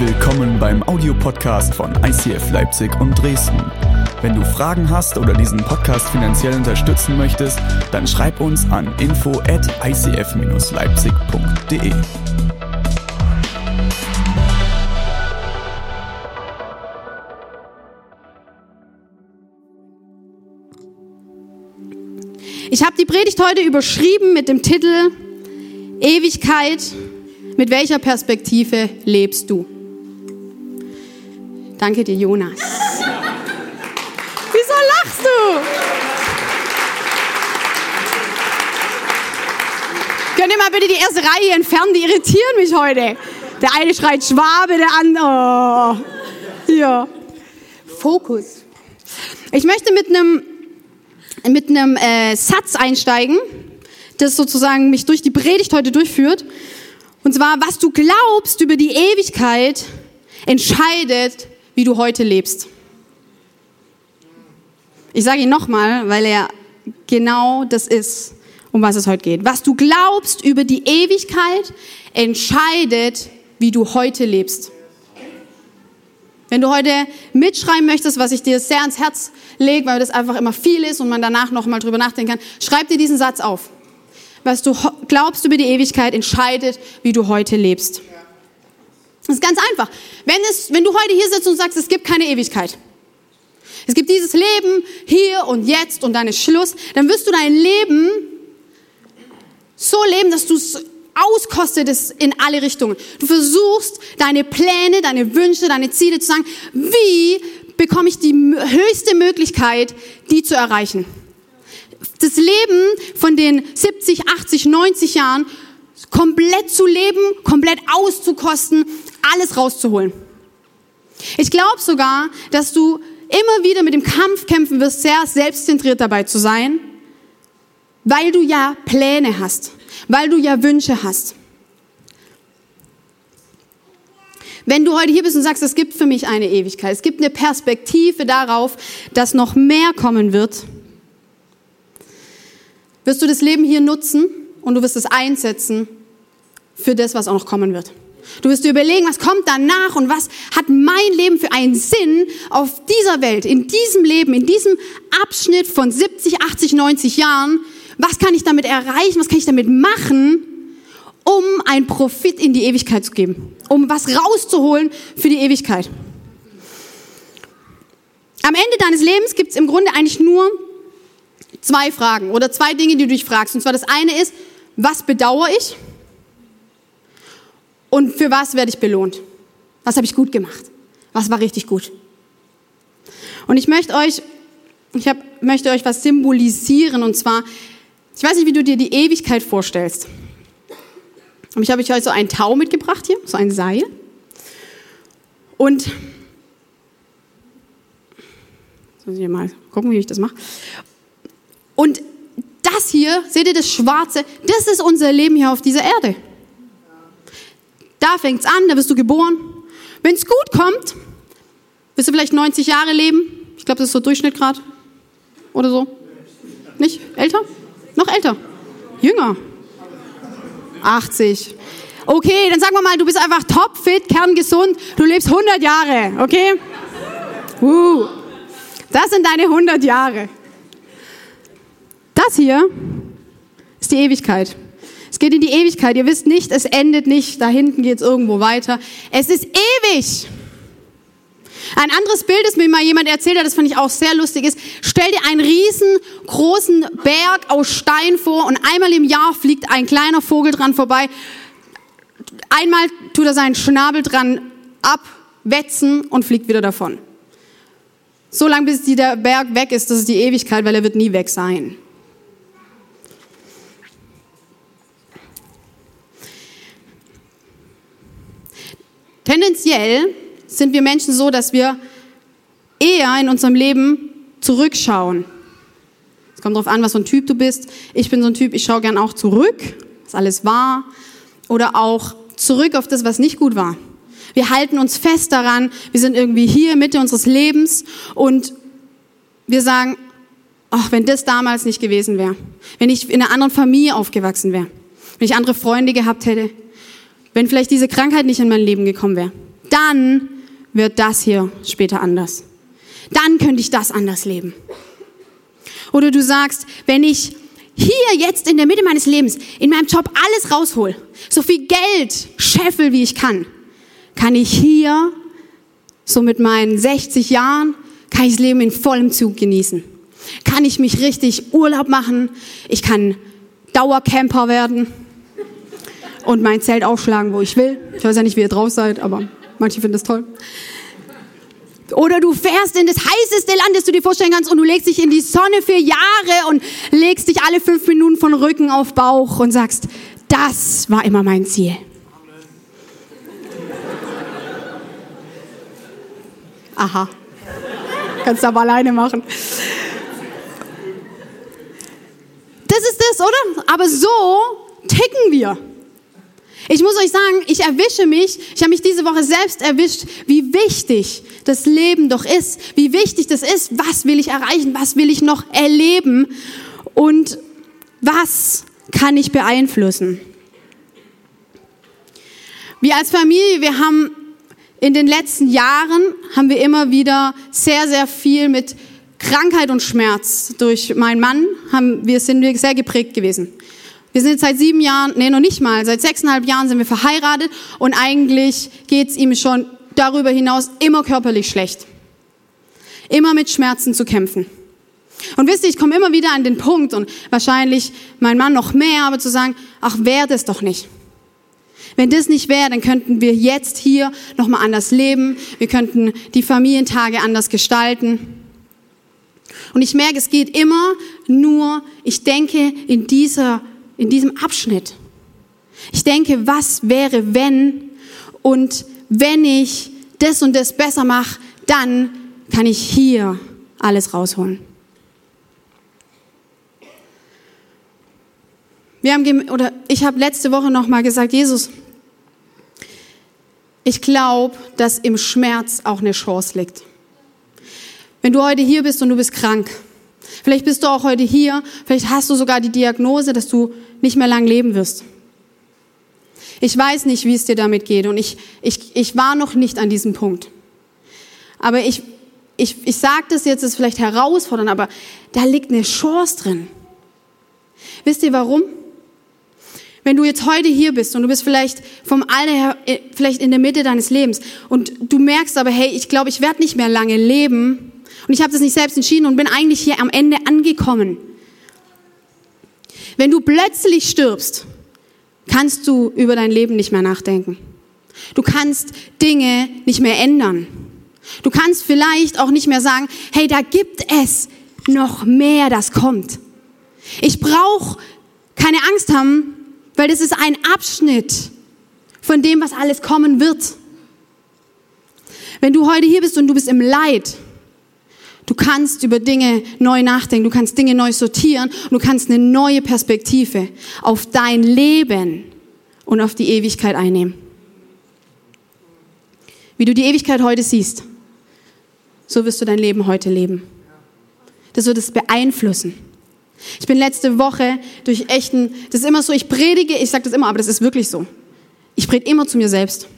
Willkommen beim Audiopodcast von ICF Leipzig und Dresden. Wenn du Fragen hast oder diesen Podcast finanziell unterstützen möchtest, dann schreib uns an info at icf-leipzig.de. Ich habe die Predigt heute überschrieben mit dem Titel Ewigkeit, mit welcher Perspektive lebst du? Danke dir, Jonas. Wieso lachst du? Könnt ihr mal bitte die erste Reihe entfernen? Die irritieren mich heute. Der eine schreit Schwabe, der andere. Oh. Ja. Fokus. Ich möchte mit einem mit einem äh, Satz einsteigen, das sozusagen mich durch die Predigt heute durchführt. Und zwar, was du glaubst über die Ewigkeit, entscheidet, wie du heute lebst. Ich sage ihn nochmal, weil er genau das ist, um was es heute geht. Was du glaubst über die Ewigkeit, entscheidet, wie du heute lebst. Wenn du heute mitschreiben möchtest, was ich dir sehr ans Herz lege, weil das einfach immer viel ist und man danach noch mal drüber nachdenken kann, schreib dir diesen Satz auf. Was du glaubst über die Ewigkeit, entscheidet, wie du heute lebst. Das ist ganz einfach. Wenn, es, wenn du heute hier sitzt und sagst, es gibt keine Ewigkeit, es gibt dieses Leben hier und jetzt und dann ist Schluss, dann wirst du dein Leben so leben, dass du es auskostet es in alle Richtungen. Du versuchst deine Pläne, deine Wünsche, deine Ziele zu sagen, wie bekomme ich die höchste Möglichkeit, die zu erreichen. Das Leben von den 70, 80, 90 Jahren komplett zu leben, komplett auszukosten, alles rauszuholen. Ich glaube sogar, dass du immer wieder mit dem Kampf kämpfen wirst, sehr selbstzentriert dabei zu sein, weil du ja Pläne hast weil du ja Wünsche hast. Wenn du heute hier bist und sagst, es gibt für mich eine Ewigkeit, es gibt eine Perspektive darauf, dass noch mehr kommen wird, wirst du das Leben hier nutzen und du wirst es einsetzen für das, was auch noch kommen wird. Du wirst dir überlegen, was kommt danach und was hat mein Leben für einen Sinn auf dieser Welt, in diesem Leben, in diesem Abschnitt von 70, 80, 90 Jahren, was kann ich damit erreichen, was kann ich damit machen, um einen Profit in die Ewigkeit zu geben, um was rauszuholen für die Ewigkeit. Am Ende deines Lebens gibt es im Grunde eigentlich nur zwei Fragen oder zwei Dinge, die du dich fragst. Und zwar das eine ist, was bedauere ich und für was werde ich belohnt? Was habe ich gut gemacht? Was war richtig gut? Und ich möchte euch, ich hab, möchte euch was symbolisieren und zwar ich weiß nicht, wie du dir die Ewigkeit vorstellst. Aber ich habe euch heute so einen Tau mitgebracht hier, so ein Seil. Und muss ich mal gucken, wie ich das mache. Und das hier, seht ihr das Schwarze, das ist unser Leben hier auf dieser Erde. Da fängt es an, da wirst du geboren. Wenn es gut kommt, wirst du vielleicht 90 Jahre leben. Ich glaube, das ist so Durchschnitt gerade. Oder so. Nicht? Älter? Noch älter? Jünger? 80. Okay, dann sagen wir mal, du bist einfach topfit, kerngesund, du lebst 100 Jahre, okay? Uh, das sind deine 100 Jahre. Das hier ist die Ewigkeit. Es geht in die Ewigkeit. Ihr wisst nicht, es endet nicht, da hinten geht es irgendwo weiter. Es ist ewig. Ein anderes Bild, das mir mal jemand erzählt hat, das fand ich auch sehr lustig, ist, stell dir einen riesengroßen Berg aus Stein vor und einmal im Jahr fliegt ein kleiner Vogel dran vorbei. Einmal tut er seinen Schnabel dran abwetzen und fliegt wieder davon. So lange, bis der Berg weg ist, das ist die Ewigkeit, weil er wird nie weg sein. Tendenziell sind wir Menschen so, dass wir eher in unserem Leben zurückschauen. Es kommt darauf an, was für ein Typ du bist. Ich bin so ein Typ, ich schaue gern auch zurück, was alles war. Oder auch zurück auf das, was nicht gut war. Wir halten uns fest daran, wir sind irgendwie hier Mitte unseres Lebens und wir sagen, ach, wenn das damals nicht gewesen wäre, wenn ich in einer anderen Familie aufgewachsen wäre, wenn ich andere Freunde gehabt hätte, wenn vielleicht diese Krankheit nicht in mein Leben gekommen wäre, dann wird das hier später anders. Dann könnte ich das anders leben. Oder du sagst, wenn ich hier jetzt in der Mitte meines Lebens in meinem Job alles raushol, so viel Geld scheffel, wie ich kann, kann ich hier so mit meinen 60 Jahren, kann ich das Leben in vollem Zug genießen. Kann ich mich richtig Urlaub machen, ich kann Dauercamper werden und mein Zelt aufschlagen, wo ich will. Ich weiß ja nicht, wie ihr drauf seid, aber manche finden das toll. Oder du fährst in das heißeste Land, das du dir vorstellen kannst, und du legst dich in die Sonne für Jahre und legst dich alle fünf Minuten von Rücken auf Bauch und sagst, das war immer mein Ziel. Aha. Kannst du aber alleine machen. Das ist das, oder? Aber so ticken wir. Ich muss euch sagen, ich erwische mich, ich habe mich diese Woche selbst erwischt, wie wichtig das Leben doch ist, wie wichtig das ist, was will ich erreichen, was will ich noch erleben und was kann ich beeinflussen. Wir als Familie, wir haben in den letzten Jahren, haben wir immer wieder sehr, sehr viel mit Krankheit und Schmerz durch meinen Mann, haben, wir sind sehr geprägt gewesen. Wir sind jetzt seit sieben Jahren, nee, noch nicht mal, seit sechseinhalb Jahren sind wir verheiratet und eigentlich geht's ihm schon darüber hinaus immer körperlich schlecht. Immer mit Schmerzen zu kämpfen. Und wisst ihr, ich komme immer wieder an den Punkt und wahrscheinlich mein Mann noch mehr, aber zu sagen, ach, wäre das doch nicht. Wenn das nicht wäre, dann könnten wir jetzt hier nochmal anders leben. Wir könnten die Familientage anders gestalten. Und ich merke, es geht immer nur, ich denke in dieser in diesem Abschnitt. Ich denke, was wäre, wenn und wenn ich das und das besser mache, dann kann ich hier alles rausholen. Wir haben oder ich habe letzte Woche noch mal gesagt, Jesus, ich glaube, dass im Schmerz auch eine Chance liegt. Wenn du heute hier bist und du bist krank, Vielleicht bist du auch heute hier, vielleicht hast du sogar die Diagnose, dass du nicht mehr lang leben wirst. Ich weiß nicht, wie es dir damit geht und ich, ich, ich war noch nicht an diesem Punkt. Aber ich, ich, ich sage das jetzt, ist vielleicht herausfordernd, aber da liegt eine Chance drin. Wisst ihr warum? Wenn du jetzt heute hier bist und du bist vielleicht vom Alter her, äh, vielleicht in der Mitte deines Lebens und du merkst aber, hey, ich glaube, ich werde nicht mehr lange leben, und ich habe das nicht selbst entschieden und bin eigentlich hier am Ende angekommen. Wenn du plötzlich stirbst, kannst du über dein Leben nicht mehr nachdenken. Du kannst Dinge nicht mehr ändern. Du kannst vielleicht auch nicht mehr sagen, hey, da gibt es noch mehr, das kommt. Ich brauche keine Angst haben, weil das ist ein Abschnitt von dem, was alles kommen wird. Wenn du heute hier bist und du bist im Leid, Du kannst über Dinge neu nachdenken, du kannst Dinge neu sortieren und du kannst eine neue Perspektive auf dein Leben und auf die Ewigkeit einnehmen. Wie du die Ewigkeit heute siehst, so wirst du dein Leben heute leben. Das wird es beeinflussen. Ich bin letzte Woche durch echten, das ist immer so, ich predige, ich sage das immer, aber das ist wirklich so. Ich predige immer zu mir selbst.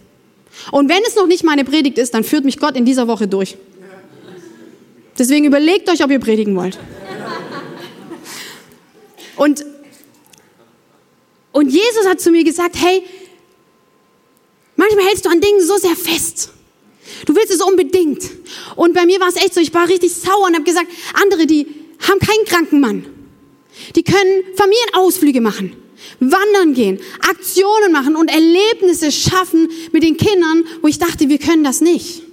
Und wenn es noch nicht meine Predigt ist, dann führt mich Gott in dieser Woche durch. Deswegen überlegt euch, ob ihr predigen wollt. Und, und Jesus hat zu mir gesagt, hey, manchmal hältst du an Dingen so sehr fest. Du willst es unbedingt. Und bei mir war es echt so, ich war richtig sauer und habe gesagt, andere, die haben keinen kranken Mann. Die können Familienausflüge machen, wandern gehen, Aktionen machen und Erlebnisse schaffen mit den Kindern, wo ich dachte, wir können das nicht.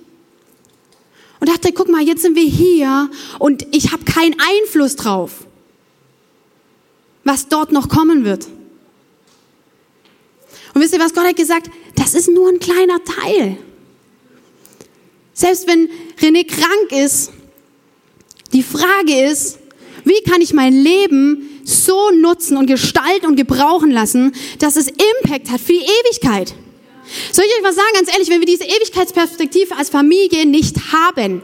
Und dachte, guck mal, jetzt sind wir hier und ich habe keinen Einfluss drauf, was dort noch kommen wird. Und wisst ihr, was Gott hat gesagt? Das ist nur ein kleiner Teil. Selbst wenn René krank ist, die Frage ist, wie kann ich mein Leben so nutzen und gestalten und gebrauchen lassen, dass es Impact hat für die Ewigkeit? Soll ich euch was sagen, ganz ehrlich, wenn wir diese Ewigkeitsperspektive als Familie nicht haben,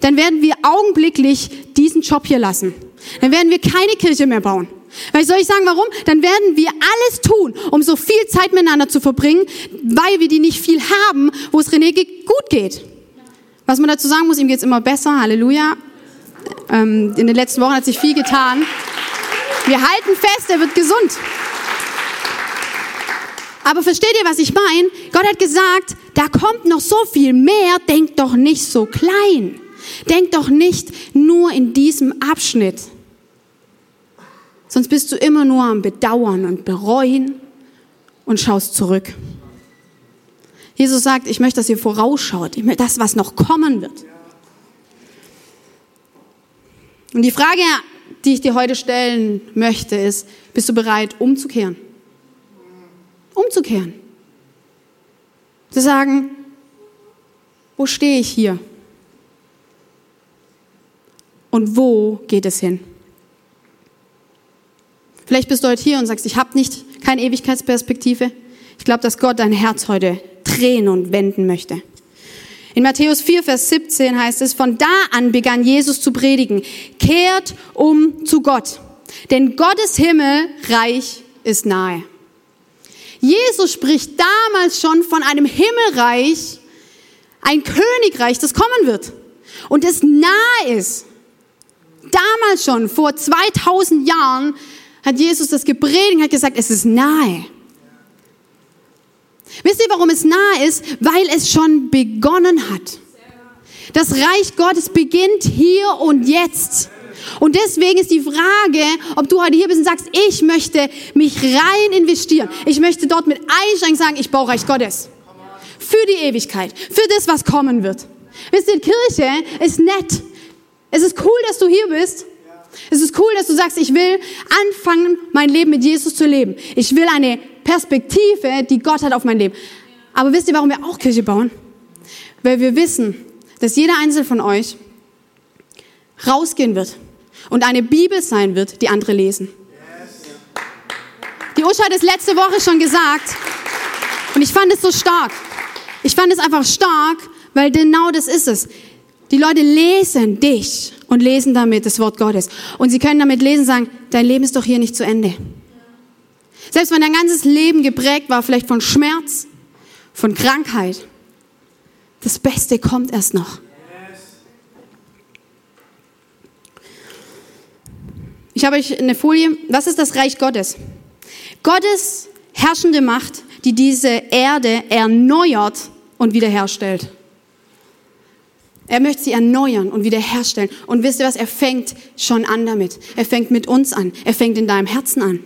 dann werden wir augenblicklich diesen Job hier lassen. Dann werden wir keine Kirche mehr bauen. Weil soll ich sagen, warum? Dann werden wir alles tun, um so viel Zeit miteinander zu verbringen, weil wir die nicht viel haben, wo es René gut geht. Was man dazu sagen muss, ihm geht es immer besser, Halleluja. Ähm, in den letzten Wochen hat sich viel getan. Wir halten fest, er wird gesund. Aber versteht ihr, was ich meine? Gott hat gesagt, da kommt noch so viel mehr, denkt doch nicht so klein. Denkt doch nicht nur in diesem Abschnitt. Sonst bist du immer nur am Bedauern und Bereuen und schaust zurück. Jesus sagt, ich möchte, dass ihr vorausschaut, ich möchte das, was noch kommen wird. Und die Frage, die ich dir heute stellen möchte, ist, bist du bereit, umzukehren? Umzukehren. Zu sagen, wo stehe ich hier? Und wo geht es hin? Vielleicht bist du heute hier und sagst, ich habe nicht keine Ewigkeitsperspektive. Ich glaube, dass Gott dein Herz heute drehen und wenden möchte. In Matthäus 4, Vers 17 heißt es, von da an begann Jesus zu predigen, kehrt um zu Gott, denn Gottes Himmelreich ist nahe. Jesus spricht damals schon von einem Himmelreich, ein Königreich, das kommen wird und das nahe ist. Damals schon, vor 2000 Jahren, hat Jesus das gepredigt, hat gesagt, es ist nahe. Wisst ihr, warum es nahe ist? Weil es schon begonnen hat. Das Reich Gottes beginnt hier und jetzt. Und deswegen ist die Frage, ob du heute hier bist und sagst, ich möchte mich rein investieren. Ich möchte dort mit einsteigen sagen, ich baue Reich Gottes. Für die Ewigkeit. Für das, was kommen wird. Wisst ihr, Kirche ist nett. Es ist cool, dass du hier bist. Es ist cool, dass du sagst, ich will anfangen, mein Leben mit Jesus zu leben. Ich will eine Perspektive, die Gott hat auf mein Leben. Aber wisst ihr, warum wir auch Kirche bauen? Weil wir wissen, dass jeder Einzelne von euch rausgehen wird und eine Bibel sein wird, die andere lesen. Die Usha hat es letzte Woche schon gesagt und ich fand es so stark. Ich fand es einfach stark, weil genau das ist es. Die Leute lesen dich und lesen damit das Wort Gottes. Und sie können damit lesen sagen, dein Leben ist doch hier nicht zu Ende. Selbst wenn dein ganzes Leben geprägt war, vielleicht von Schmerz, von Krankheit, das Beste kommt erst noch. Ich habe euch eine Folie. Was ist das Reich Gottes? Gottes herrschende Macht, die diese Erde erneuert und wiederherstellt. Er möchte sie erneuern und wiederherstellen. Und wisst ihr was? Er fängt schon an damit. Er fängt mit uns an. Er fängt in deinem Herzen an.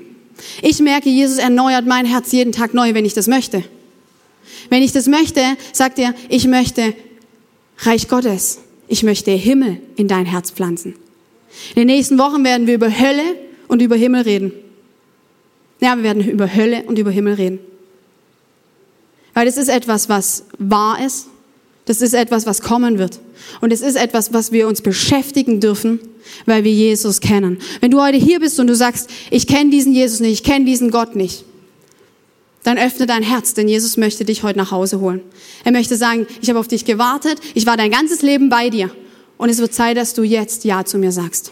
Ich merke, Jesus erneuert mein Herz jeden Tag neu, wenn ich das möchte. Wenn ich das möchte, sagt er, ich möchte Reich Gottes. Ich möchte Himmel in dein Herz pflanzen. In den nächsten Wochen werden wir über Hölle und über Himmel reden. Ja, wir werden über Hölle und über Himmel reden. Weil das ist etwas, was wahr ist das ist etwas, was kommen wird. Und es ist etwas, was wir uns beschäftigen dürfen, weil wir Jesus kennen. Wenn du heute hier bist und du sagst, ich kenne diesen Jesus nicht, ich kenne diesen Gott nicht, dann öffne dein Herz, denn Jesus möchte dich heute nach Hause holen. Er möchte sagen, ich habe auf dich gewartet, ich war dein ganzes Leben bei dir und es wird Zeit, dass du jetzt Ja zu mir sagst.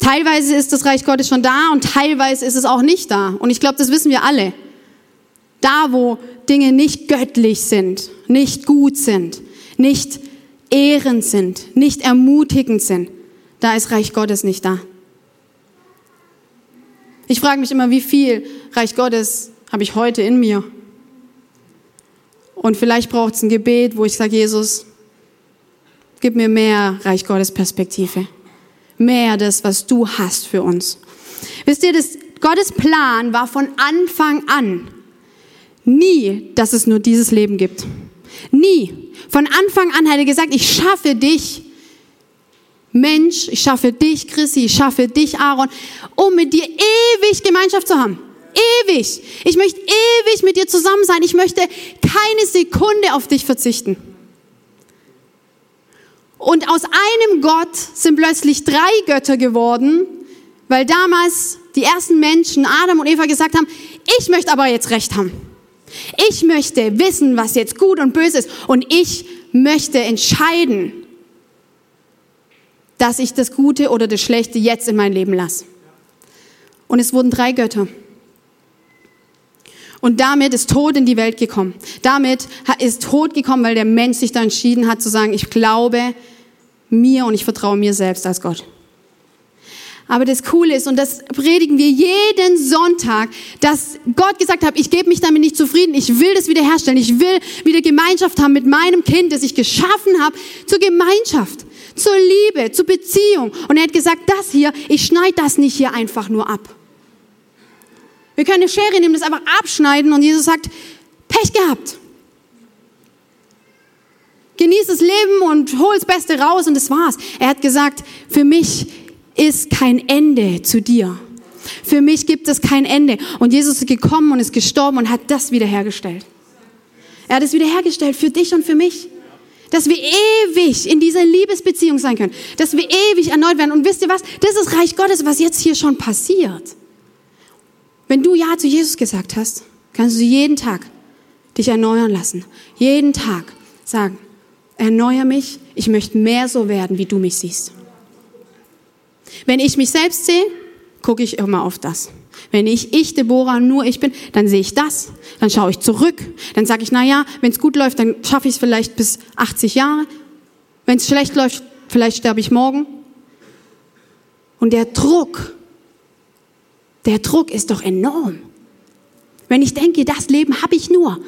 Teilweise ist das Reich Gottes schon da und teilweise ist es auch nicht da. Und ich glaube, das wissen wir alle. Da, wo Dinge nicht göttlich sind, nicht gut sind, nicht ehrend sind, nicht ermutigend sind, da ist Reich Gottes nicht da. Ich frage mich immer, wie viel Reich Gottes habe ich heute in mir? Und vielleicht braucht es ein Gebet, wo ich sage, Jesus, gib mir mehr Reich Gottes Perspektive. Mehr das, was du hast für uns. Wisst ihr, das, Gottes Plan war von Anfang an, Nie, dass es nur dieses Leben gibt. Nie. Von Anfang an hat er gesagt, ich schaffe dich, Mensch, ich schaffe dich, Chrissy, ich schaffe dich, Aaron, um mit dir ewig Gemeinschaft zu haben. Ewig. Ich möchte ewig mit dir zusammen sein. Ich möchte keine Sekunde auf dich verzichten. Und aus einem Gott sind plötzlich drei Götter geworden, weil damals die ersten Menschen, Adam und Eva, gesagt haben, ich möchte aber jetzt Recht haben. Ich möchte wissen, was jetzt gut und böse ist. Und ich möchte entscheiden. dass ich das Gute oder das Schlechte jetzt in mein Leben lasse. Und es wurden drei Götter. Und damit ist Tod in die Welt gekommen. Damit ist Tod gekommen, weil der Mensch sich da entschieden hat zu sagen, ich glaube mir und ich vertraue mir selbst als Gott. Aber das Coole ist, und das predigen wir jeden Sonntag, dass Gott gesagt hat, ich gebe mich damit nicht zufrieden, ich will das wiederherstellen, ich will wieder Gemeinschaft haben mit meinem Kind, das ich geschaffen habe, zur Gemeinschaft, zur Liebe, zur Beziehung. Und er hat gesagt, das hier, ich schneide das nicht hier einfach nur ab. Wir können eine Schere nehmen, das einfach abschneiden und Jesus sagt, Pech gehabt. Genieß das Leben und hol das Beste raus und das war's. Er hat gesagt, für mich ist kein Ende zu dir. Für mich gibt es kein Ende. Und Jesus ist gekommen und ist gestorben und hat das wiederhergestellt. Er hat es wiederhergestellt für dich und für mich. Dass wir ewig in dieser Liebesbeziehung sein können. Dass wir ewig erneut werden. Und wisst ihr was? Das ist Reich Gottes, was jetzt hier schon passiert. Wenn du Ja zu Jesus gesagt hast, kannst du jeden Tag dich erneuern lassen. Jeden Tag sagen, erneuer mich, ich möchte mehr so werden, wie du mich siehst. Wenn ich mich selbst sehe, gucke ich immer auf das. Wenn ich, ich, Deborah, nur ich bin, dann sehe ich das, dann schaue ich zurück, dann sage ich, na ja, wenn es gut läuft, dann schaffe ich es vielleicht bis 80 Jahre. Wenn es schlecht läuft, vielleicht sterbe ich morgen. Und der Druck, der Druck ist doch enorm. Wenn ich denke, das Leben habe ich nur.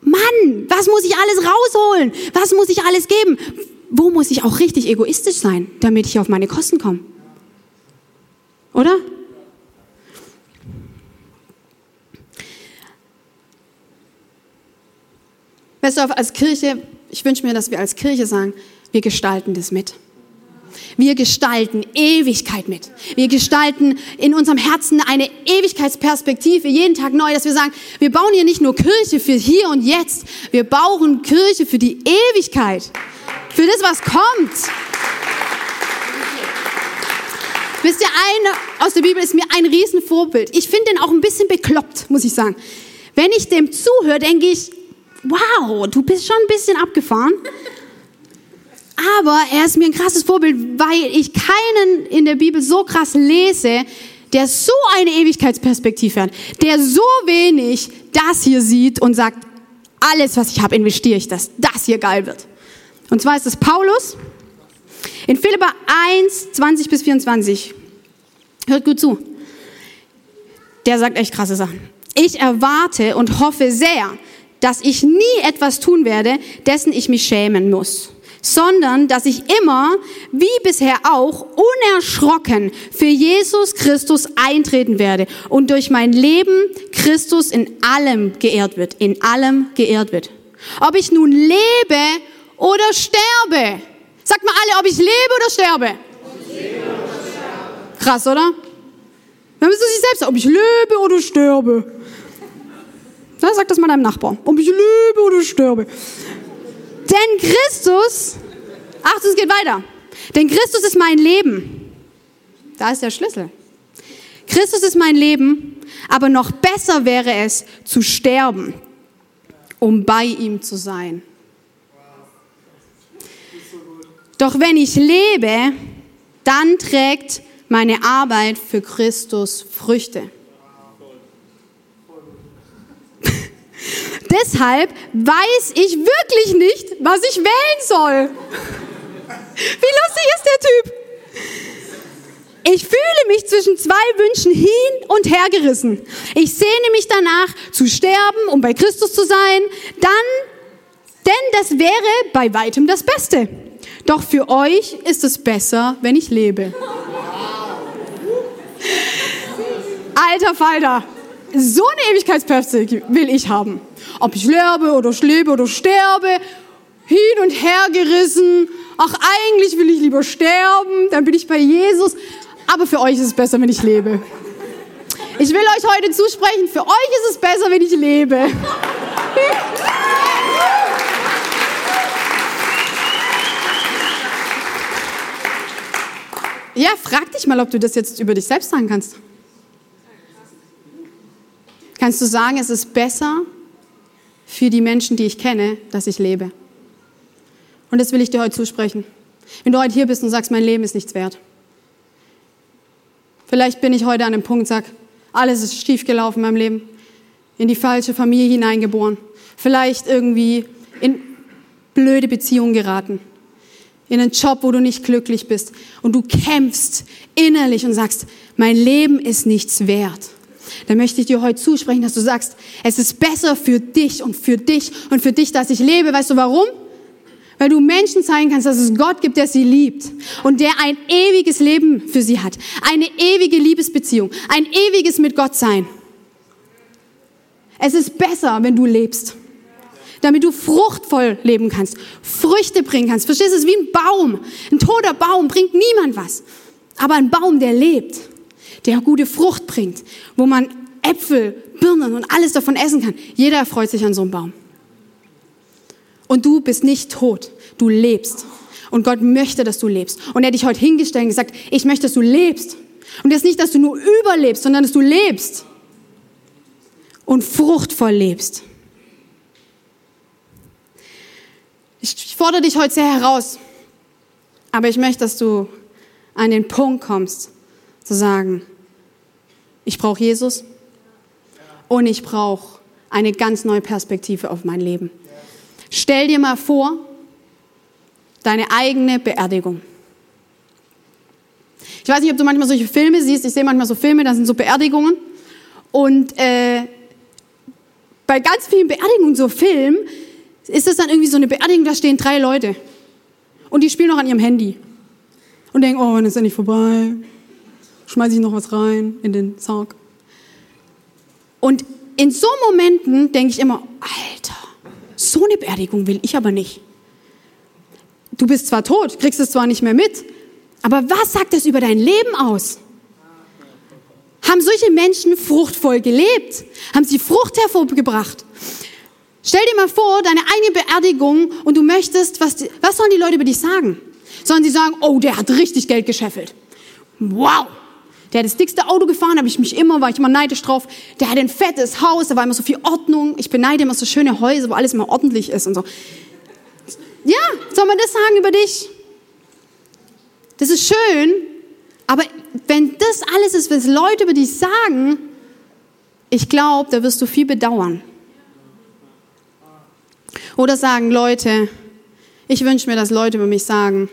Mann, was muss ich alles rausholen? Was muss ich alles geben? Wo muss ich auch richtig egoistisch sein, damit ich auf meine Kosten komme? Oder? Weißt du, als Kirche, ich wünsche mir, dass wir als Kirche sagen, wir gestalten das mit. Wir gestalten Ewigkeit mit. Wir gestalten in unserem Herzen eine Ewigkeitsperspektive jeden Tag neu, dass wir sagen, wir bauen hier nicht nur Kirche für hier und jetzt, wir bauen Kirche für die Ewigkeit, für das, was kommt. Wisst ihr, eine aus der Bibel ist mir ein Riesenvorbild. Ich finde den auch ein bisschen bekloppt, muss ich sagen. Wenn ich dem zuhöre, denke ich, wow, du bist schon ein bisschen abgefahren. Aber er ist mir ein krasses Vorbild, weil ich keinen in der Bibel so krass lese, der so eine Ewigkeitsperspektive hat, der so wenig das hier sieht und sagt, alles, was ich habe, investiere ich, dass das hier geil wird. Und zwar ist es Paulus in Philippa 1, 20 bis 24. Hört gut zu. Der sagt echt krasse Sachen. Ich erwarte und hoffe sehr, dass ich nie etwas tun werde, dessen ich mich schämen muss sondern dass ich immer, wie bisher auch, unerschrocken für Jesus Christus eintreten werde und durch mein Leben Christus in allem geehrt wird, in allem geehrt wird. Ob ich nun lebe oder sterbe. Sagt mal alle, ob ich lebe oder sterbe. Krass, oder? Dann müssen Sie sich selbst sagen, ob ich lebe oder sterbe. Na, sag das mal deinem Nachbarn. Ob ich lebe oder sterbe. Denn Christus, Achtung, es geht weiter. Denn Christus ist mein Leben. Da ist der Schlüssel. Christus ist mein Leben, aber noch besser wäre es zu sterben, um bei ihm zu sein. Doch wenn ich lebe, dann trägt meine Arbeit für Christus Früchte. Deshalb weiß ich wirklich nicht, was ich wählen soll. Wie lustig ist der Typ? Ich fühle mich zwischen zwei Wünschen hin und her gerissen. Ich sehne mich danach zu sterben, um bei Christus zu sein, dann, denn das wäre bei weitem das Beste. Doch für euch ist es besser, wenn ich lebe. Alter Falter, so eine Ewigkeitsperspektive will ich haben. Ob ich lebe oder lebe oder sterbe, hin und her gerissen. Ach, eigentlich will ich lieber sterben, dann bin ich bei Jesus. Aber für euch ist es besser, wenn ich lebe. Ich will euch heute zusprechen, für euch ist es besser, wenn ich lebe. Ja, frag dich mal, ob du das jetzt über dich selbst sagen kannst. Kannst du sagen, es ist besser für die Menschen, die ich kenne, dass ich lebe? Und das will ich dir heute zusprechen. Wenn du heute hier bist und sagst, mein Leben ist nichts wert. Vielleicht bin ich heute an dem Punkt, sag, alles ist schief gelaufen in meinem Leben. In die falsche Familie hineingeboren. Vielleicht irgendwie in blöde Beziehungen geraten. In einen Job, wo du nicht glücklich bist. Und du kämpfst innerlich und sagst, mein Leben ist nichts wert. Dann möchte ich dir heute zusprechen, dass du sagst, es ist besser für dich und für dich und für dich, dass ich lebe. Weißt du warum? Weil du Menschen zeigen kannst, dass es Gott gibt, der sie liebt und der ein ewiges Leben für sie hat. Eine ewige Liebesbeziehung, ein ewiges mit Gott sein. Es ist besser, wenn du lebst. Damit du fruchtvoll leben kannst, Früchte bringen kannst. Verstehst du, es ist wie ein Baum. Ein toter Baum bringt niemand was. Aber ein Baum, der lebt, der gute Frucht bringt, wo man Äpfel, Birnen und alles davon essen kann. Jeder erfreut sich an so einem Baum. Und du bist nicht tot, du lebst. Und Gott möchte, dass du lebst. Und er hat dich heute hingestellt und gesagt, ich möchte, dass du lebst. Und jetzt nicht, dass du nur überlebst, sondern dass du lebst. Und fruchtvoll lebst. Ich fordere dich heute sehr heraus. Aber ich möchte, dass du an den Punkt kommst, zu sagen, ich brauche Jesus und ich brauche eine ganz neue Perspektive auf mein Leben. Stell dir mal vor, deine eigene Beerdigung. Ich weiß nicht, ob du manchmal solche Filme siehst. Ich sehe manchmal so Filme, da sind so Beerdigungen. Und äh, bei ganz vielen Beerdigungen, so Filmen, ist das dann irgendwie so eine Beerdigung, da stehen drei Leute. Und die spielen noch an ihrem Handy. Und denken, oh, wann ist endlich vorbei? Schmeiße ich noch was rein in den Sarg. Und in so Momenten denke ich immer, Alter, so eine Beerdigung will ich aber nicht. Du bist zwar tot, kriegst es zwar nicht mehr mit, aber was sagt das über dein Leben aus? Haben solche Menschen fruchtvoll gelebt? Haben sie Frucht hervorgebracht? Stell dir mal vor, deine eigene Beerdigung und du möchtest, was, was sollen die Leute über dich sagen? Sollen sie sagen, oh, der hat richtig Geld gescheffelt. Wow, der hat das dickste Auto gefahren, habe ich mich immer, war ich immer neidisch drauf. Der hat ein fettes Haus, da war immer so viel Ordnung. Ich beneide immer so schöne Häuser, wo alles immer ordentlich ist und so. Ja, soll man das sagen über dich? Das ist schön, aber wenn das alles ist, was Leute über dich sagen, ich glaube, da wirst du viel bedauern. Oder sagen Leute, ich wünsche mir, dass Leute über mich sagen,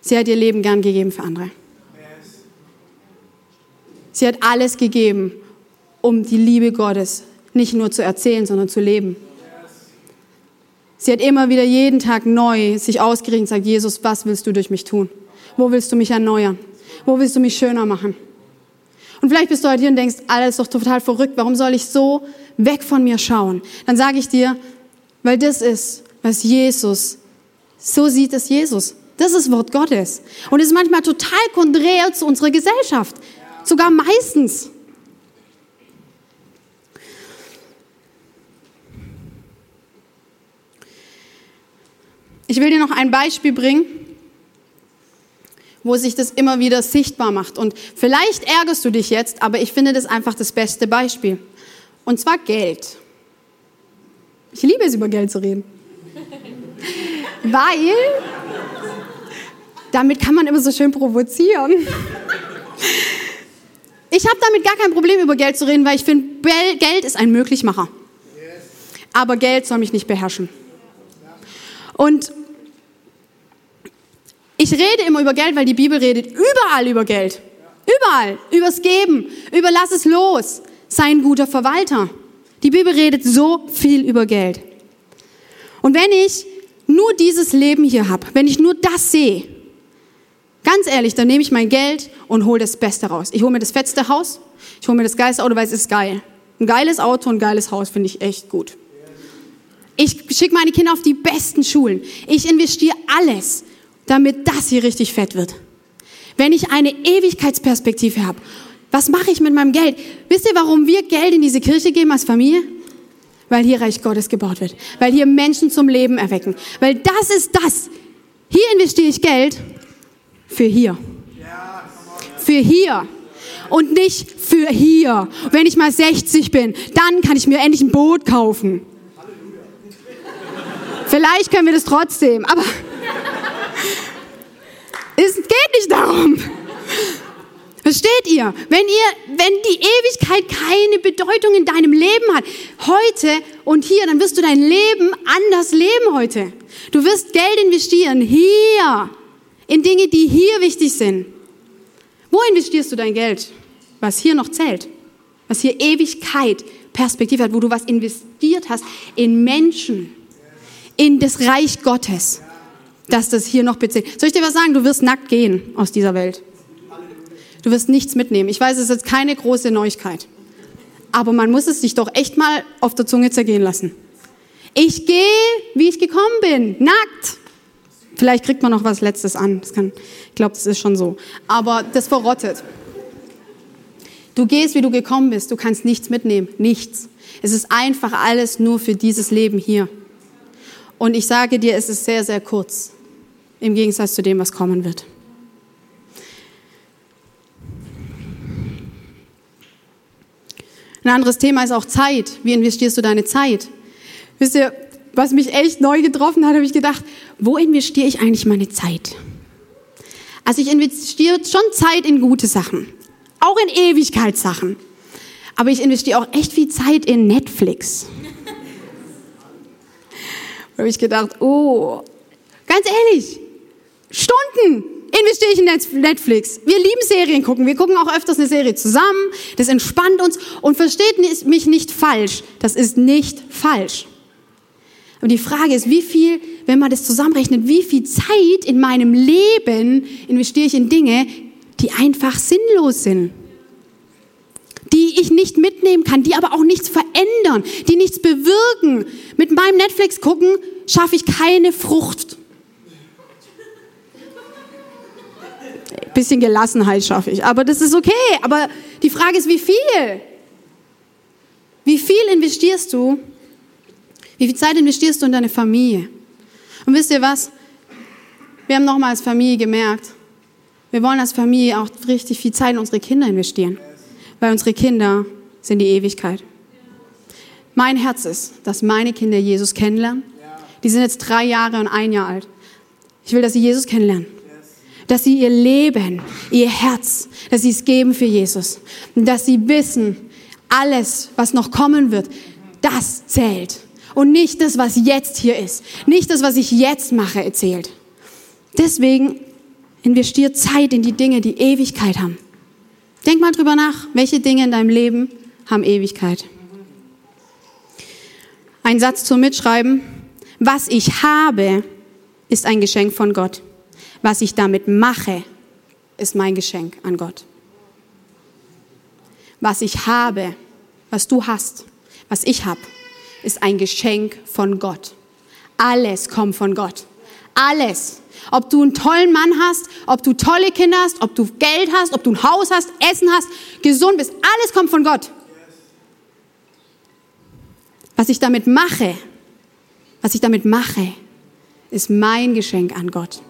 sie hat ihr Leben gern gegeben für andere. Sie hat alles gegeben, um die Liebe Gottes nicht nur zu erzählen, sondern zu leben. Sie hat immer wieder jeden Tag neu sich ausgerichtet und sagt, Jesus, was willst du durch mich tun? Wo willst du mich erneuern? Wo willst du mich schöner machen? Und vielleicht bist du heute hier und denkst, alles ist doch total verrückt. Warum soll ich so weg von mir schauen? Dann sage ich dir, weil das ist, was Jesus, so sieht es Jesus. Das ist Wort Gottes. Und es ist manchmal total konträr zu unserer Gesellschaft. Sogar meistens. Ich will dir noch ein Beispiel bringen, wo sich das immer wieder sichtbar macht. Und vielleicht ärgerst du dich jetzt, aber ich finde das einfach das beste Beispiel. Und zwar Geld. Ich liebe es, über Geld zu reden. Weil damit kann man immer so schön provozieren. Ich habe damit gar kein Problem, über Geld zu reden, weil ich finde, Geld ist ein Möglichmacher. Aber Geld soll mich nicht beherrschen. Und ich rede immer über Geld, weil die Bibel redet überall über Geld. Überall. Übers Geben. Über lass es los. Sei ein guter Verwalter. Die Bibel redet so viel über Geld. Und wenn ich nur dieses Leben hier habe, wenn ich nur das sehe, Ganz ehrlich, dann nehme ich mein Geld und hole das Beste raus. Ich hole mir das fetzte Haus, ich hole mir das geilste Auto, weil es ist geil. Ein geiles Auto, ein geiles Haus finde ich echt gut. Ich schicke meine Kinder auf die besten Schulen. Ich investiere alles, damit das hier richtig fett wird. Wenn ich eine Ewigkeitsperspektive habe, was mache ich mit meinem Geld? Wisst ihr, warum wir Geld in diese Kirche geben als Familie? Weil hier Reich Gottes gebaut wird. Weil hier Menschen zum Leben erwecken. Weil das ist das. Hier investiere ich Geld für hier. Für hier. Und nicht für hier. Wenn ich mal 60 bin, dann kann ich mir endlich ein Boot kaufen. Vielleicht können wir das trotzdem, aber Es geht nicht darum. Versteht ihr? Wenn ihr, wenn die Ewigkeit keine Bedeutung in deinem Leben hat, heute und hier, dann wirst du dein Leben anders leben heute. Du wirst Geld investieren hier in Dinge, die hier wichtig sind. Wo investierst du dein Geld? Was hier noch zählt, was hier Ewigkeit, Perspektive hat, wo du was investiert hast in Menschen, in das Reich Gottes, dass das hier noch bezählt. Soll ich dir was sagen? Du wirst nackt gehen aus dieser Welt. Du wirst nichts mitnehmen. Ich weiß, es ist jetzt keine große Neuigkeit. Aber man muss es sich doch echt mal auf der Zunge zergehen lassen. Ich gehe, wie ich gekommen bin, nackt. Vielleicht kriegt man noch was Letztes an. Kann, ich glaube, das ist schon so. Aber das verrottet. Du gehst, wie du gekommen bist. Du kannst nichts mitnehmen. Nichts. Es ist einfach alles nur für dieses Leben hier. Und ich sage dir, es ist sehr, sehr kurz. Im Gegensatz zu dem, was kommen wird. Ein anderes Thema ist auch Zeit. Wie investierst du deine Zeit? Wisst ihr, was mich echt neu getroffen hat, habe ich gedacht, wo investiere ich eigentlich meine Zeit? Also ich investiere schon Zeit in gute Sachen, auch in Ewigkeitssachen. Aber ich investiere auch echt viel Zeit in Netflix. da habe ich gedacht, oh, ganz ehrlich, Stunden investiere ich in Netflix. Wir lieben Serien gucken. Wir gucken auch öfters eine Serie zusammen. Das entspannt uns. Und versteht mich nicht falsch. Das ist nicht falsch. Und die Frage ist, wie viel, wenn man das zusammenrechnet, wie viel Zeit in meinem Leben investiere ich in Dinge, die einfach sinnlos sind? Die ich nicht mitnehmen kann, die aber auch nichts verändern, die nichts bewirken. Mit meinem Netflix gucken schaffe ich keine Frucht bisschen Gelassenheit schaffe ich. Aber das ist okay. Aber die Frage ist, wie viel? Wie viel investierst du? Wie viel Zeit investierst du in deine Familie? Und wisst ihr was? Wir haben nochmal als Familie gemerkt, wir wollen als Familie auch richtig viel Zeit in unsere Kinder investieren. Weil unsere Kinder sind die Ewigkeit. Mein Herz ist, dass meine Kinder Jesus kennenlernen. Die sind jetzt drei Jahre und ein Jahr alt. Ich will, dass sie Jesus kennenlernen dass sie ihr Leben, ihr Herz, dass sie es geben für Jesus. Und dass sie wissen, alles, was noch kommen wird, das zählt. Und nicht das, was jetzt hier ist. Nicht das, was ich jetzt mache, erzählt. Deswegen investiert Zeit in die Dinge, die Ewigkeit haben. Denk mal drüber nach, welche Dinge in deinem Leben haben Ewigkeit. Ein Satz zum Mitschreiben. Was ich habe, ist ein Geschenk von Gott. Was ich damit mache, ist mein Geschenk an Gott. Was ich habe, was du hast, was ich habe, ist ein Geschenk von Gott. Alles kommt von Gott. Alles. Ob du einen tollen Mann hast, ob du tolle Kinder hast, ob du Geld hast, ob du ein Haus hast, Essen hast, gesund bist, alles kommt von Gott. Was ich damit mache, was ich damit mache, ist mein Geschenk an Gott.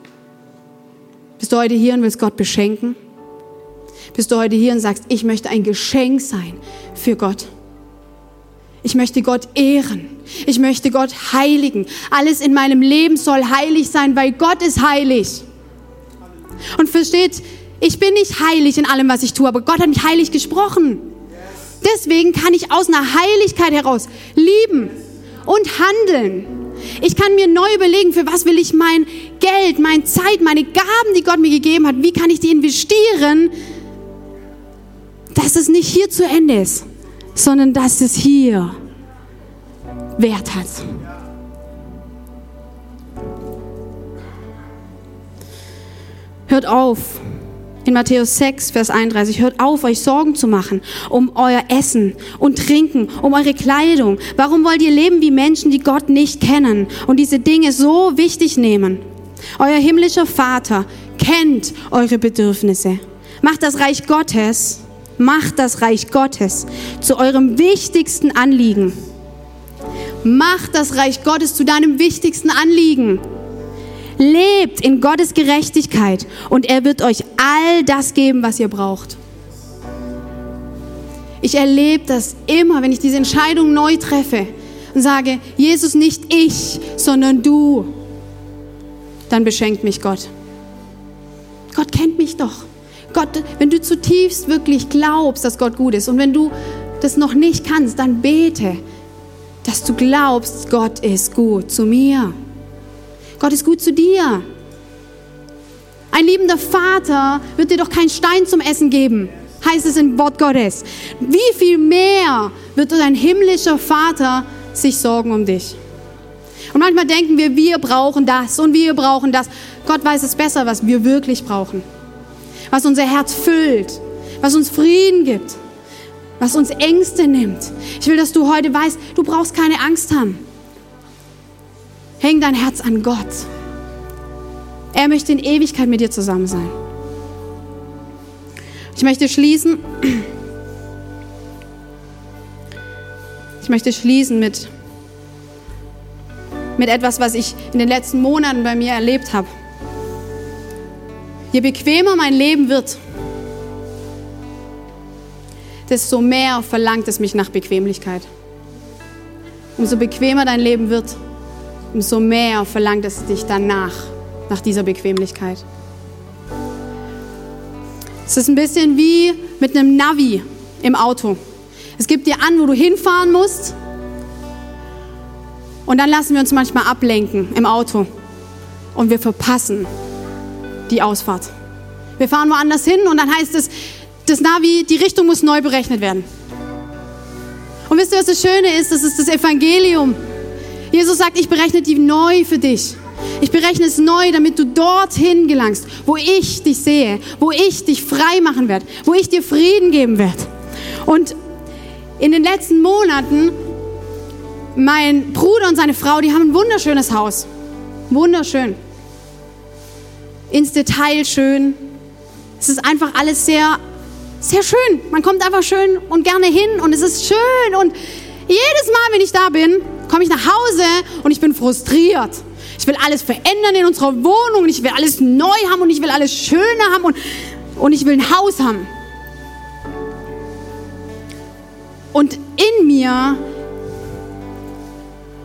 Bist du heute hier und willst Gott beschenken? Bist du heute hier und sagst, ich möchte ein Geschenk sein für Gott? Ich möchte Gott ehren. Ich möchte Gott heiligen. Alles in meinem Leben soll heilig sein, weil Gott ist heilig. Und versteht, ich bin nicht heilig in allem, was ich tue, aber Gott hat mich heilig gesprochen. Deswegen kann ich aus einer Heiligkeit heraus lieben und handeln. Ich kann mir neu überlegen, für was will ich mein Geld, meine Zeit, meine Gaben, die Gott mir gegeben hat, wie kann ich die investieren, dass es nicht hier zu Ende ist, sondern dass es hier Wert hat. Hört auf, in Matthäus 6, Vers 31, hört auf, euch Sorgen zu machen um euer Essen und Trinken, um eure Kleidung. Warum wollt ihr leben wie Menschen, die Gott nicht kennen und diese Dinge so wichtig nehmen? Euer himmlischer Vater kennt eure Bedürfnisse. Macht das Reich Gottes, macht das Reich Gottes zu eurem wichtigsten Anliegen. Macht das Reich Gottes zu deinem wichtigsten Anliegen. Lebt in Gottes Gerechtigkeit und er wird euch all das geben, was ihr braucht. Ich erlebe das immer, wenn ich diese Entscheidung neu treffe und sage, Jesus, nicht ich, sondern du, dann beschenkt mich Gott. Gott kennt mich doch. Gott, wenn du zutiefst wirklich glaubst, dass Gott gut ist und wenn du das noch nicht kannst, dann bete, dass du glaubst, Gott ist gut zu mir. Gott ist gut zu dir. Ein liebender Vater wird dir doch keinen Stein zum Essen geben, heißt es im Wort Gottes. Wie viel mehr wird dein himmlischer Vater sich sorgen um dich? Und manchmal denken wir, wir brauchen das und wir brauchen das. Gott weiß es besser, was wir wirklich brauchen. Was unser Herz füllt, was uns Frieden gibt, was uns Ängste nimmt. Ich will, dass du heute weißt, du brauchst keine Angst haben. Häng dein Herz an Gott. Er möchte in Ewigkeit mit dir zusammen sein. Ich möchte schließen. Ich möchte schließen mit, mit etwas, was ich in den letzten Monaten bei mir erlebt habe. Je bequemer mein Leben wird, desto mehr verlangt es mich nach Bequemlichkeit. Umso bequemer dein Leben wird, umso mehr verlangt es dich danach nach dieser Bequemlichkeit. Es ist ein bisschen wie mit einem Navi im Auto. Es gibt dir an, wo du hinfahren musst. Und dann lassen wir uns manchmal ablenken im Auto. Und wir verpassen die Ausfahrt. Wir fahren woanders hin und dann heißt es, das Navi, die Richtung muss neu berechnet werden. Und wisst ihr, was das Schöne ist? Das ist das Evangelium. Jesus sagt, ich berechne die neu für dich. Ich berechne es neu, damit du dorthin gelangst, wo ich dich sehe, wo ich dich frei machen werde, wo ich dir Frieden geben werde. Und in den letzten Monaten, mein Bruder und seine Frau, die haben ein wunderschönes Haus. Wunderschön. Ins Detail schön. Es ist einfach alles sehr, sehr schön. Man kommt einfach schön und gerne hin und es ist schön. Und jedes Mal, wenn ich da bin, komme ich nach Hause und ich bin frustriert. Ich will alles verändern in unserer Wohnung und ich will alles neu haben und ich will alles schöner haben und, und ich will ein Haus haben. Und in mir,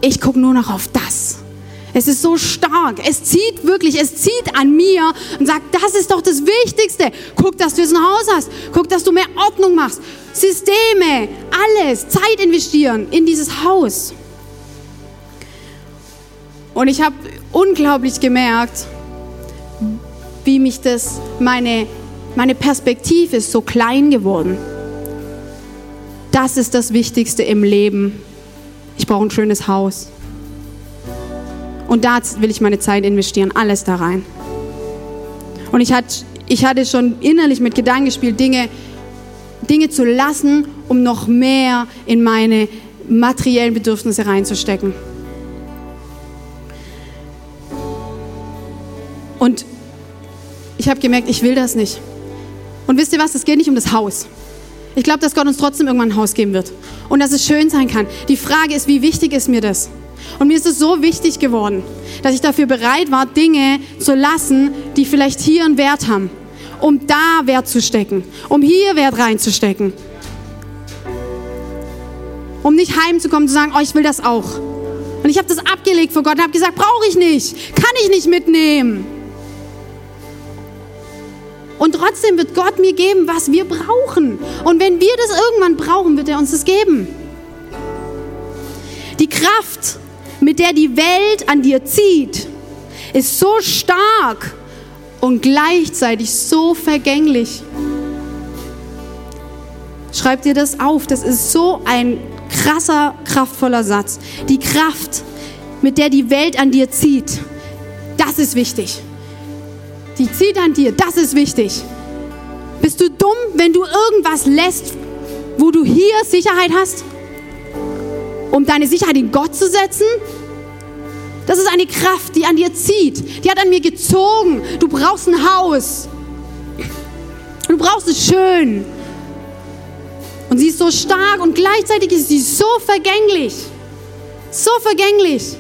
ich gucke nur noch auf das. Es ist so stark. Es zieht wirklich, es zieht an mir und sagt, das ist doch das Wichtigste. Guck, dass du jetzt ein Haus hast. Guck, dass du mehr Ordnung machst. Systeme, alles, Zeit investieren in dieses Haus. Und ich habe unglaublich gemerkt, wie mich das, meine, meine Perspektive ist so klein geworden. Das ist das Wichtigste im Leben. Ich brauche ein schönes Haus. Und da will ich meine Zeit investieren, alles da rein. Und ich hatte, ich hatte schon innerlich mit Gedanken gespielt, Dinge, Dinge zu lassen, um noch mehr in meine materiellen Bedürfnisse reinzustecken. Und ich habe gemerkt, ich will das nicht. Und wisst ihr was, es geht nicht um das Haus. Ich glaube, dass Gott uns trotzdem irgendwann ein Haus geben wird. Und dass es schön sein kann. Die Frage ist, wie wichtig ist mir das? Und mir ist es so wichtig geworden, dass ich dafür bereit war, Dinge zu lassen, die vielleicht hier einen Wert haben. Um da Wert zu stecken. Um hier Wert reinzustecken. Um nicht heimzukommen und zu sagen, oh, ich will das auch. Und ich habe das abgelegt vor Gott und habe gesagt, brauche ich nicht. Kann ich nicht mitnehmen. Und trotzdem wird Gott mir geben, was wir brauchen. Und wenn wir das irgendwann brauchen, wird er uns das geben. Die Kraft, mit der die Welt an dir zieht, ist so stark und gleichzeitig so vergänglich. Schreib dir das auf. Das ist so ein krasser, kraftvoller Satz. Die Kraft, mit der die Welt an dir zieht, das ist wichtig die zieht an dir. Das ist wichtig. Bist du dumm, wenn du irgendwas lässt, wo du hier Sicherheit hast, um deine Sicherheit in Gott zu setzen? Das ist eine Kraft, die an dir zieht. Die hat an mir gezogen. Du brauchst ein Haus. Du brauchst es schön. Und sie ist so stark und gleichzeitig ist sie so vergänglich. So vergänglich.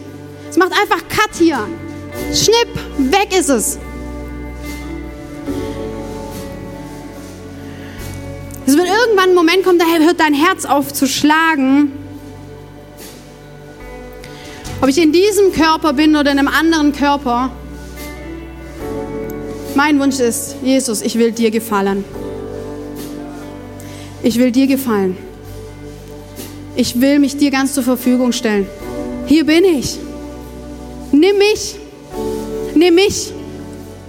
Es macht einfach Cut hier. Schnipp, weg ist es. Es wird irgendwann ein Moment kommen, da hört dein Herz auf zu schlagen. Ob ich in diesem Körper bin oder in einem anderen Körper. Mein Wunsch ist, Jesus, ich will dir gefallen. Ich will dir gefallen. Ich will mich dir ganz zur Verfügung stellen. Hier bin ich. Nimm mich. Nimm mich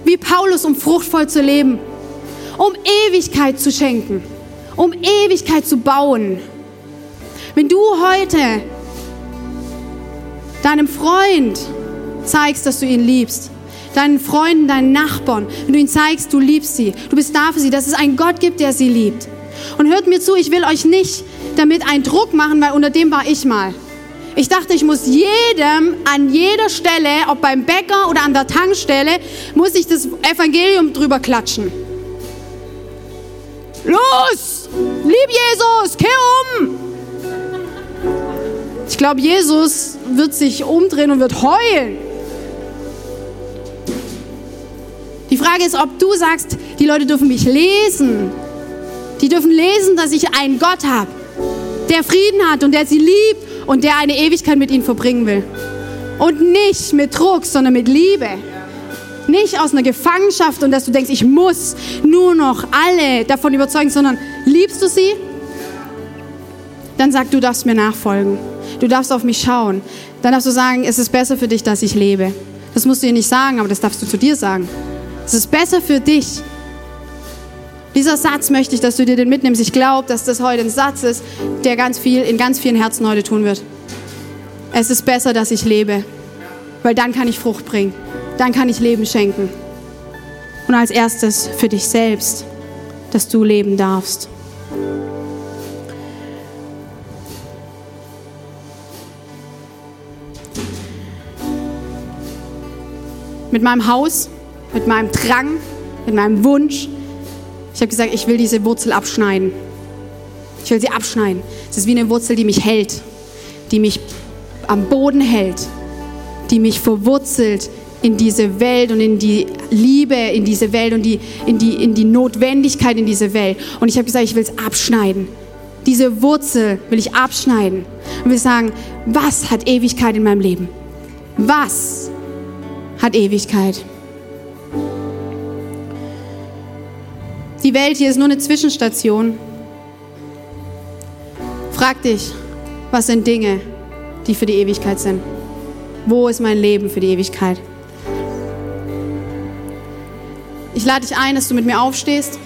wie Paulus, um fruchtvoll zu leben, um Ewigkeit zu schenken, um Ewigkeit zu bauen. Wenn du heute deinem Freund zeigst, dass du ihn liebst, deinen Freunden, deinen Nachbarn, wenn du ihnen zeigst, du liebst sie, du bist da für sie, dass es einen Gott gibt, der sie liebt. Und hört mir zu, ich will euch nicht damit einen Druck machen, weil unter dem war ich mal. Ich dachte, ich muss jedem an jeder Stelle, ob beim Bäcker oder an der Tankstelle, muss ich das Evangelium drüber klatschen. Los! Lieb Jesus, kehr um! Ich glaube, Jesus wird sich umdrehen und wird heulen. Die Frage ist, ob du sagst, die Leute dürfen mich lesen. Die dürfen lesen, dass ich einen Gott habe, der Frieden hat und der sie liebt und der eine Ewigkeit mit ihnen verbringen will. Und nicht mit Druck, sondern mit Liebe. Nicht aus einer Gefangenschaft und dass du denkst, ich muss nur noch alle davon überzeugen, sondern liebst du sie? Dann sag, du darfst mir nachfolgen. Du darfst auf mich schauen. Dann darfst du sagen, es ist besser für dich, dass ich lebe. Das musst du ihr nicht sagen, aber das darfst du zu dir sagen. Es ist besser für dich. Dieser Satz möchte ich, dass du dir den mitnimmst. Ich glaube, dass das heute ein Satz ist, der ganz viel in ganz vielen Herzen heute tun wird. Es ist besser, dass ich lebe, weil dann kann ich Frucht bringen. Dann kann ich Leben schenken. Und als erstes für dich selbst, dass du leben darfst. Mit meinem Haus, mit meinem Drang, mit meinem Wunsch. Ich habe gesagt, ich will diese Wurzel abschneiden. Ich will sie abschneiden. Es ist wie eine Wurzel, die mich hält, die mich am Boden hält, die mich verwurzelt in diese Welt und in die Liebe in diese Welt und die, in, die, in die Notwendigkeit in diese Welt. Und ich habe gesagt, ich will es abschneiden. Diese Wurzel will ich abschneiden. Und wir sagen, was hat Ewigkeit in meinem Leben? Was hat Ewigkeit? Die Welt hier ist nur eine Zwischenstation. Frag dich, was sind Dinge, die für die Ewigkeit sind? Wo ist mein Leben für die Ewigkeit? Ich lade dich ein, dass du mit mir aufstehst.